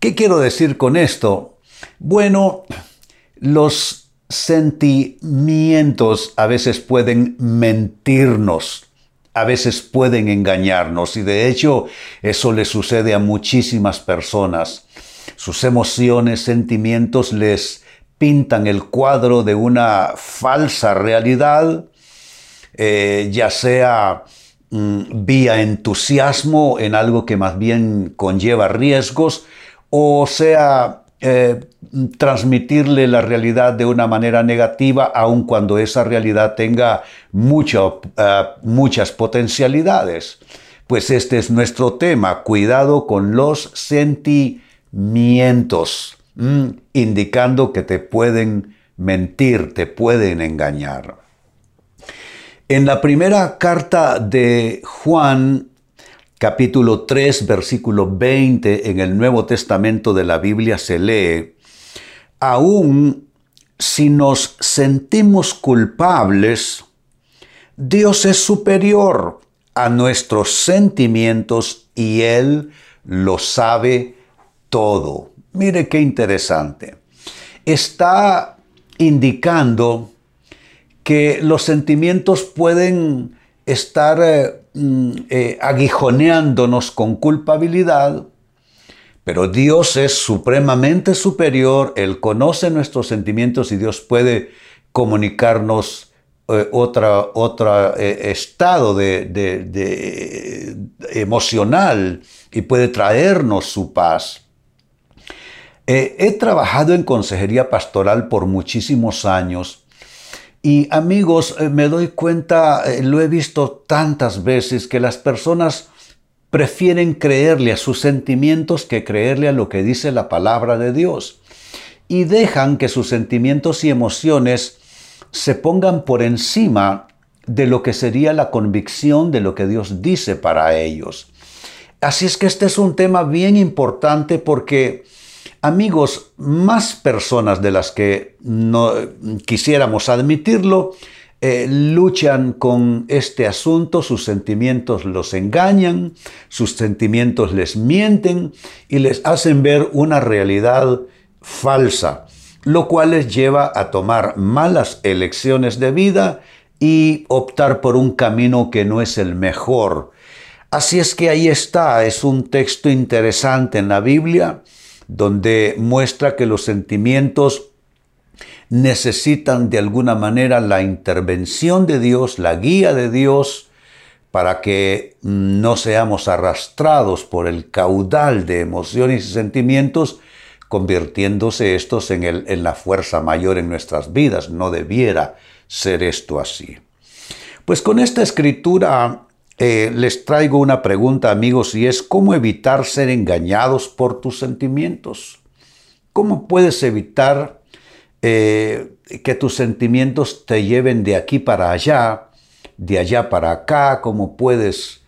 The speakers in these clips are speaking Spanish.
¿Qué quiero decir con esto? Bueno, los sentimientos a veces pueden mentirnos, a veces pueden engañarnos y de hecho eso le sucede a muchísimas personas. Sus emociones, sentimientos les pintan el cuadro de una falsa realidad, eh, ya sea mm, vía entusiasmo en algo que más bien conlleva riesgos, o sea eh, transmitirle la realidad de una manera negativa, aun cuando esa realidad tenga eh, muchas potencialidades. Pues este es nuestro tema, cuidado con los sentimientos. Mm, indicando que te pueden mentir, te pueden engañar. En la primera carta de Juan, capítulo 3, versículo 20, en el Nuevo Testamento de la Biblia se lee, aún si nos sentimos culpables, Dios es superior a nuestros sentimientos y Él lo sabe todo. Mire qué interesante. Está indicando que los sentimientos pueden estar eh, mm, eh, aguijoneándonos con culpabilidad, pero Dios es supremamente superior, Él conoce nuestros sentimientos y Dios puede comunicarnos eh, otro otra, estado de, emocional y puede traernos su paz. Eh, he trabajado en consejería pastoral por muchísimos años y amigos, eh, me doy cuenta, eh, lo he visto tantas veces, que las personas prefieren creerle a sus sentimientos que creerle a lo que dice la palabra de Dios. Y dejan que sus sentimientos y emociones se pongan por encima de lo que sería la convicción de lo que Dios dice para ellos. Así es que este es un tema bien importante porque Amigos, más personas de las que no quisiéramos admitirlo, eh, luchan con este asunto, sus sentimientos los engañan, sus sentimientos les mienten y les hacen ver una realidad falsa, lo cual les lleva a tomar malas elecciones de vida y optar por un camino que no es el mejor. Así es que ahí está, es un texto interesante en la Biblia donde muestra que los sentimientos necesitan de alguna manera la intervención de Dios, la guía de Dios, para que no seamos arrastrados por el caudal de emociones y sentimientos, convirtiéndose estos en, en la fuerza mayor en nuestras vidas. No debiera ser esto así. Pues con esta escritura eh, les traigo una pregunta, amigos, y es cómo evitar ser engañados por tus sentimientos. ¿Cómo puedes evitar eh, que tus sentimientos te lleven de aquí para allá, de allá para acá? ¿Cómo puedes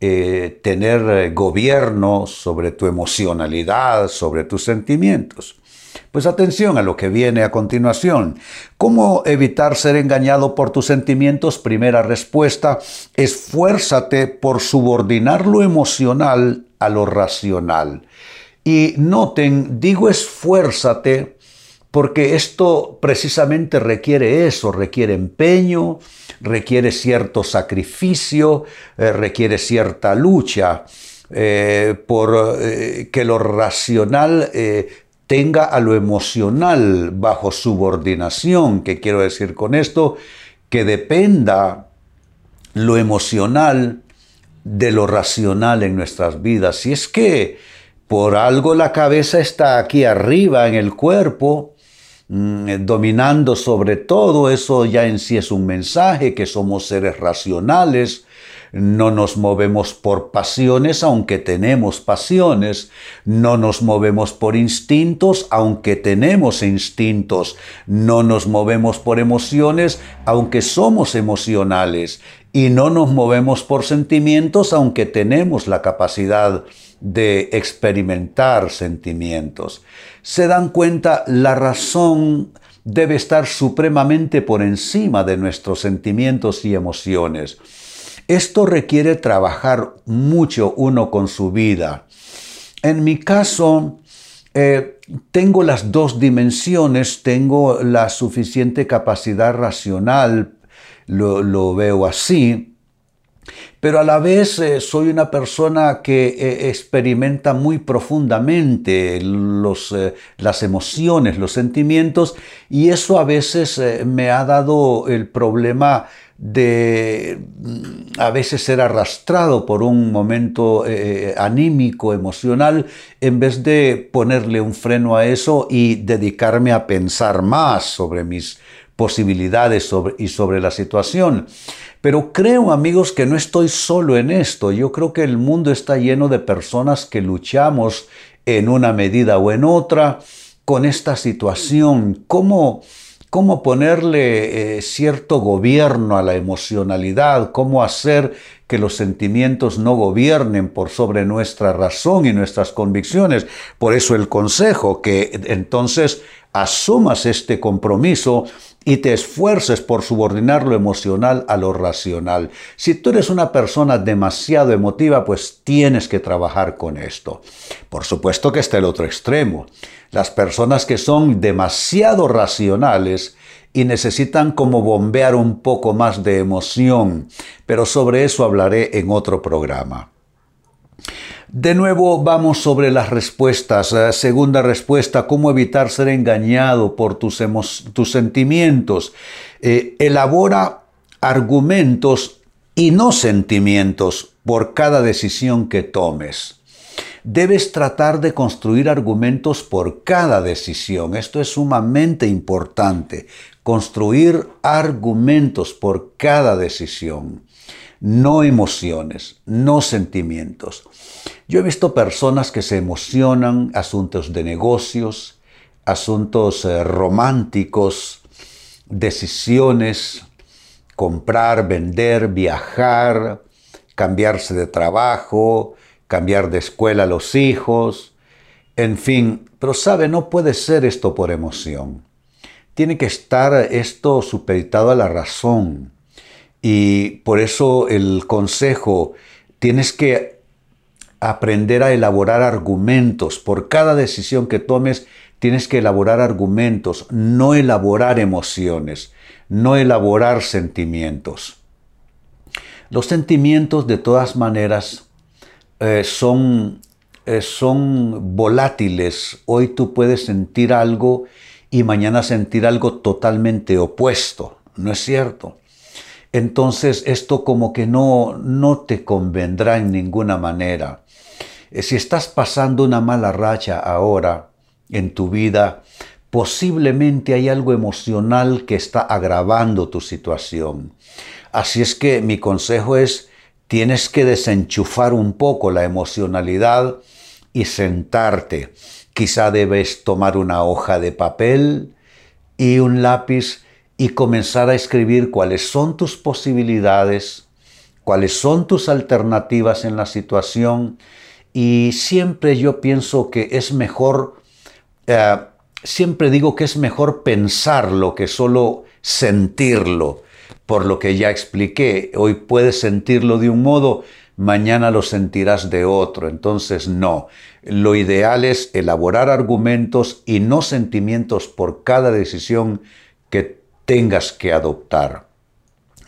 eh, tener gobierno sobre tu emocionalidad, sobre tus sentimientos? Pues atención a lo que viene a continuación. ¿Cómo evitar ser engañado por tus sentimientos? Primera respuesta, esfuérzate por subordinar lo emocional a lo racional. Y noten, digo esfuérzate porque esto precisamente requiere eso, requiere empeño, requiere cierto sacrificio, eh, requiere cierta lucha. Eh, por eh, que lo racional tenga a lo emocional bajo subordinación. ¿Qué quiero decir con esto? Que dependa lo emocional de lo racional en nuestras vidas. Si es que por algo la cabeza está aquí arriba en el cuerpo, mm, dominando sobre todo, eso ya en sí es un mensaje, que somos seres racionales, no nos movemos por pasiones aunque tenemos pasiones, no nos movemos por instintos aunque tenemos instintos, no nos movemos por emociones aunque somos emocionales y no nos movemos por sentimientos aunque tenemos la capacidad de experimentar sentimientos. Se dan cuenta, la razón debe estar supremamente por encima de nuestros sentimientos y emociones. Esto requiere trabajar mucho uno con su vida. En mi caso, eh, tengo las dos dimensiones, tengo la suficiente capacidad racional, lo veo así, pero a la vez eh, soy una persona que eh, experimenta muy profundamente las emociones, los sentimientos, y eso a veces me ha dado el problema de mm, a veces ser arrastrado por un momento anímico, emocional, en vez de ponerle un freno a eso y dedicarme a pensar más sobre mis posibilidades y sobre la situación. Pero creo, amigos, que no estoy solo en esto. Yo creo que el mundo está lleno de personas que luchamos en una medida o en otra con esta situación. ¿Cómo, cómo ponerle eh, cierto gobierno a la emocionalidad? ¿Cómo hacer que los sentimientos no gobiernen por sobre nuestra razón y nuestras convicciones? Por eso el consejo, que entonces asumas este compromiso y te esfuerces por subordinar lo emocional a lo racional. Si tú eres una persona demasiado emotiva, pues tienes que trabajar con esto. Por supuesto que está el otro extremo. Las personas que son demasiado racionales y necesitan como bombear un poco más de emoción, pero sobre eso hablaré en otro programa. De nuevo vamos sobre las respuestas. Eh, segunda respuesta, cómo evitar ser engañado por tus, tus sentimientos. Eh, elabora argumentos y no sentimientos por cada decisión que tomes. Debes tratar de construir argumentos por cada decisión. Esto es sumamente importante. Construir argumentos por cada decisión no emociones, no sentimientos. Yo he visto personas que se emocionan, asuntos de negocios, asuntos eh, románticos, decisiones, comprar, vender, viajar, cambiarse de trabajo, cambiar de escuela a los hijos, en fin, pero sabe, no puede ser esto por emoción. Tiene que estar esto supeditado a la razón. Y por eso el consejo, tienes que aprender a elaborar argumentos. Por cada decisión que tomes, tienes que elaborar argumentos, no elaborar emociones, no elaborar sentimientos. Los sentimientos, de todas maneras, eh, son, eh, son volátiles. Hoy tú puedes sentir algo y mañana sentir algo totalmente opuesto. ¿No es cierto? entonces esto como que no, no te convendrá en ninguna manera. Eh, si estás pasando una mala racha ahora en tu vida, posiblemente hay algo emocional que está agravando tu situación. Así es que mi consejo es, tienes que desenchufar un poco la emocionalidad y sentarte. Quizá debes tomar una hoja de papel y un lápiz y comenzar a escribir cuáles son tus posibilidades, cuáles son tus alternativas en la situación. Y siempre yo pienso que es mejor, eh, siempre digo que es mejor pensarlo que solo sentirlo. Por lo que ya expliqué, hoy puedes sentirlo de un modo, mañana lo sentirás de otro. Entonces, no. Lo ideal es elaborar argumentos y no sentimientos por cada decisión que tengas que adoptar.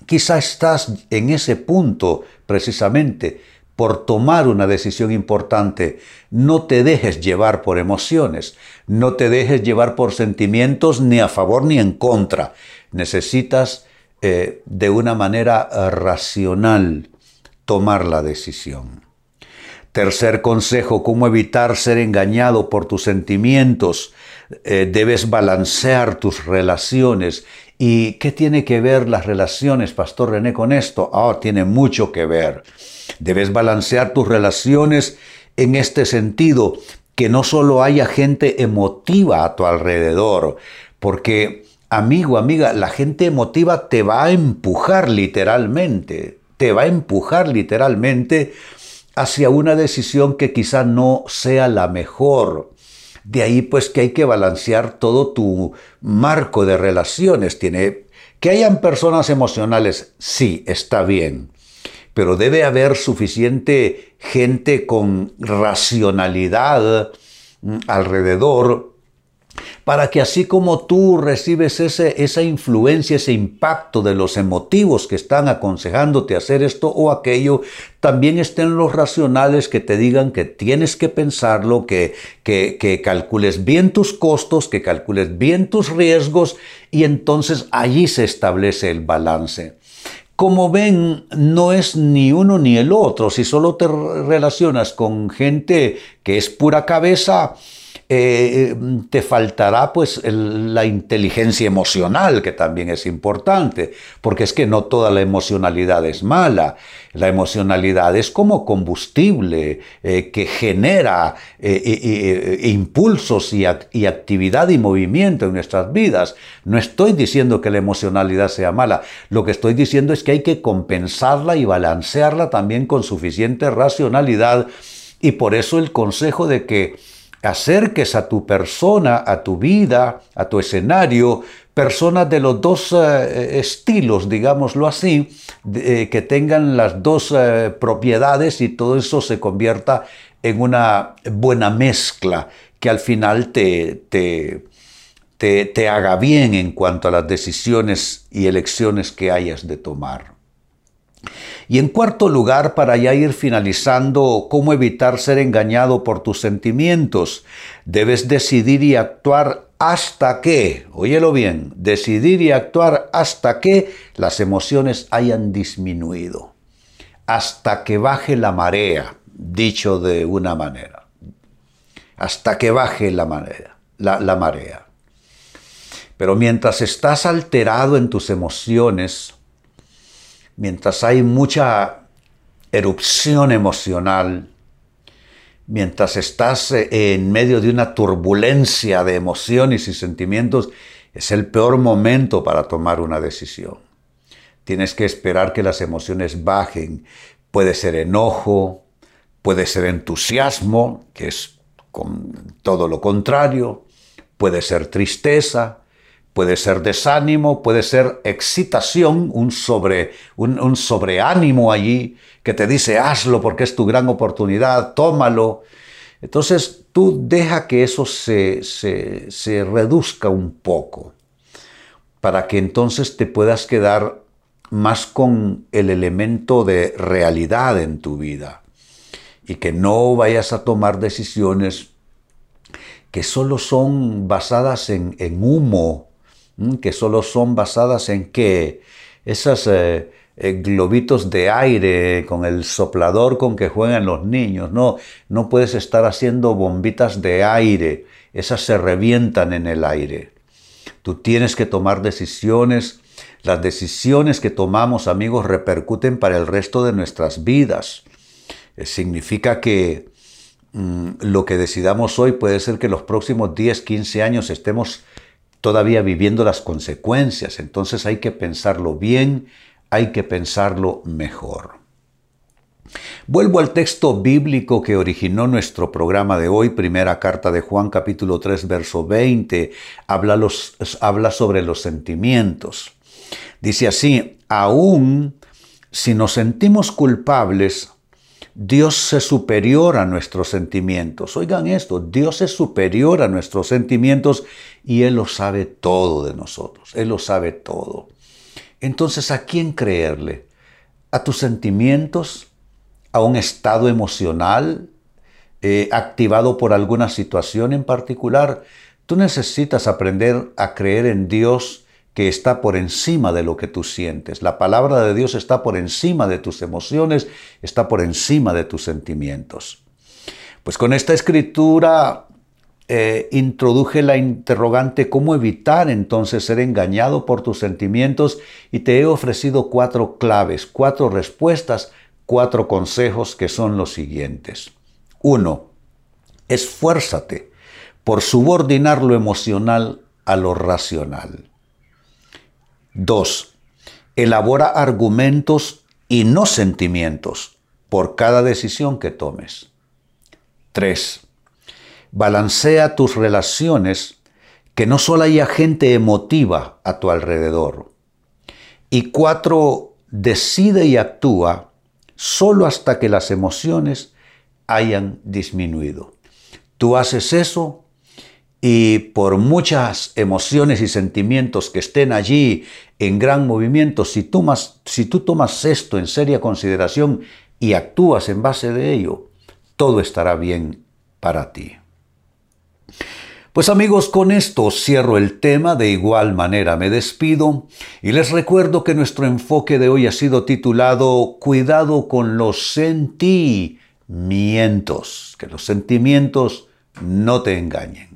Quizá estás en ese punto precisamente por tomar una decisión importante. No te dejes llevar por emociones, no te dejes llevar por sentimientos ni a favor ni en contra. Necesitas eh, de una manera eh, racional tomar la decisión. Tercer consejo, cómo evitar ser engañado por tus sentimientos. Eh, debes balancear tus relaciones ¿Y qué tiene que ver las relaciones, Pastor René, con esto? Ah, tiene mucho que ver. Debes balancear tus relaciones en este sentido, que no solo haya gente emotiva a tu alrededor, porque amigo, amiga, la gente emotiva te va a empujar literalmente, te va a empujar literalmente hacia una decisión que quizá no sea la mejor. De ahí pues que hay que balancear todo tu marco de relaciones. Tiene que hayan personas emocionales, sí, está bien, pero debe haber suficiente gente con racionalidad mm, alrededor para que así como tú recibes ese, esa influencia, ese impacto de los emotivos que están aconsejándote hacer esto o aquello, también estén los racionales que te digan que tienes que pensarlo, que, que, que calcules bien tus costos, que calcules bien tus riesgos y entonces allí se establece el balance. Como ven, no es ni uno ni el otro. Si solo te relacionas con gente que es pura cabeza, eh, te faltará pues la inteligencia emocional, que también es importante, porque es que no toda la emocionalidad es mala. La emocionalidad es como combustible eh, que genera eh, impulsos y, y actividad y movimiento en nuestras vidas. No estoy diciendo que la emocionalidad sea mala, lo que estoy diciendo es que hay que compensarla y balancearla también con suficiente racionalidad y por eso el consejo de que acerques a tu persona, a tu vida, a tu escenario, personas de los dos eh, estilos, digámoslo así, eh, que tengan las dos eh, propiedades y todo eso se convierta en una buena mezcla que al final te, te, te haga bien en cuanto a las decisiones y elecciones que hayas de tomar. Y en cuarto lugar, para ya ir finalizando, cómo evitar ser engañado por tus sentimientos. Debes decidir y actuar hasta que, óyelo bien, decidir y actuar hasta que las emociones hayan disminuido. Hasta que baje la marea, dicho de una manera. Hasta que baje la marea. La, la marea. Pero mientras estás alterado en tus emociones, mientras hay mucha erupción emocional, mientras estás eh, en medio de una turbulencia de emociones y sentimientos, es el peor momento para tomar una decisión. Tienes que esperar que las emociones bajen. Puede ser enojo, puede ser entusiasmo, que es todo lo contrario, puede ser tristeza, puede ser desánimo, puede ser excitación, un, sobre, un, sobreánimo allí que te dice hazlo porque es tu gran oportunidad, tómalo. Entonces tú deja que eso se, se, se reduzca un poco para que entonces te puedas quedar más con el elemento de realidad en tu vida y que no vayas a tomar decisiones que solo son basadas en, en humo, que solo son basadas en que esos eh, eh, globitos de aire con el soplador con que juegan los niños. No, no puedes estar haciendo bombitas de aire, esas se revientan en el aire. Tú tienes que tomar decisiones. Las decisiones que tomamos, amigos, repercuten para el resto de nuestras vidas. Eh, significa que mm, lo que decidamos hoy puede ser que los próximos 10, 15 años estemos todavía viviendo las consecuencias. Entonces hay que pensarlo bien, hay que pensarlo mejor. Vuelvo al texto bíblico que originó nuestro programa de hoy, primera carta de Juan capítulo 3 verso 20, habla, los, habla sobre los sentimientos. Dice así, aún si nos sentimos culpables, Dios es superior a nuestros sentimientos. Oigan esto, Dios es superior a nuestros sentimientos y Él lo sabe todo de nosotros. Él lo sabe todo. Entonces, ¿a quién creerle? ¿A tus sentimientos? ¿A un estado emocional eh, activado por alguna situación en particular? Tú necesitas aprender a creer en Dios que está por encima de lo que tú sientes. La palabra de Dios está por encima de tus emociones, está por encima de tus sentimientos. Pues con esta escritura eh, introduje la interrogante cómo evitar entonces ser engañado por tus sentimientos y te he ofrecido cuatro claves, cuatro respuestas, cuatro consejos que son los siguientes. Uno, esfuérzate por subordinar lo emocional a lo racional. Dos, elabora argumentos y no sentimientos por cada decisión que tomes. Tres, Balancea tus relaciones, que no solo haya gente emotiva a tu alrededor. Y cuatro, decide y actúa solo hasta que las emociones hayan disminuido. Tú haces eso y por muchas emociones y sentimientos que estén allí en gran movimiento, si, si tú tomas esto en seria consideración y actúas en base de ello, todo estará bien para ti. Pues amigos, con esto cierro el tema, de igual manera me despido y les recuerdo que nuestro enfoque de hoy ha sido titulado Cuidado con los sentimientos, que los sentimientos no te engañen.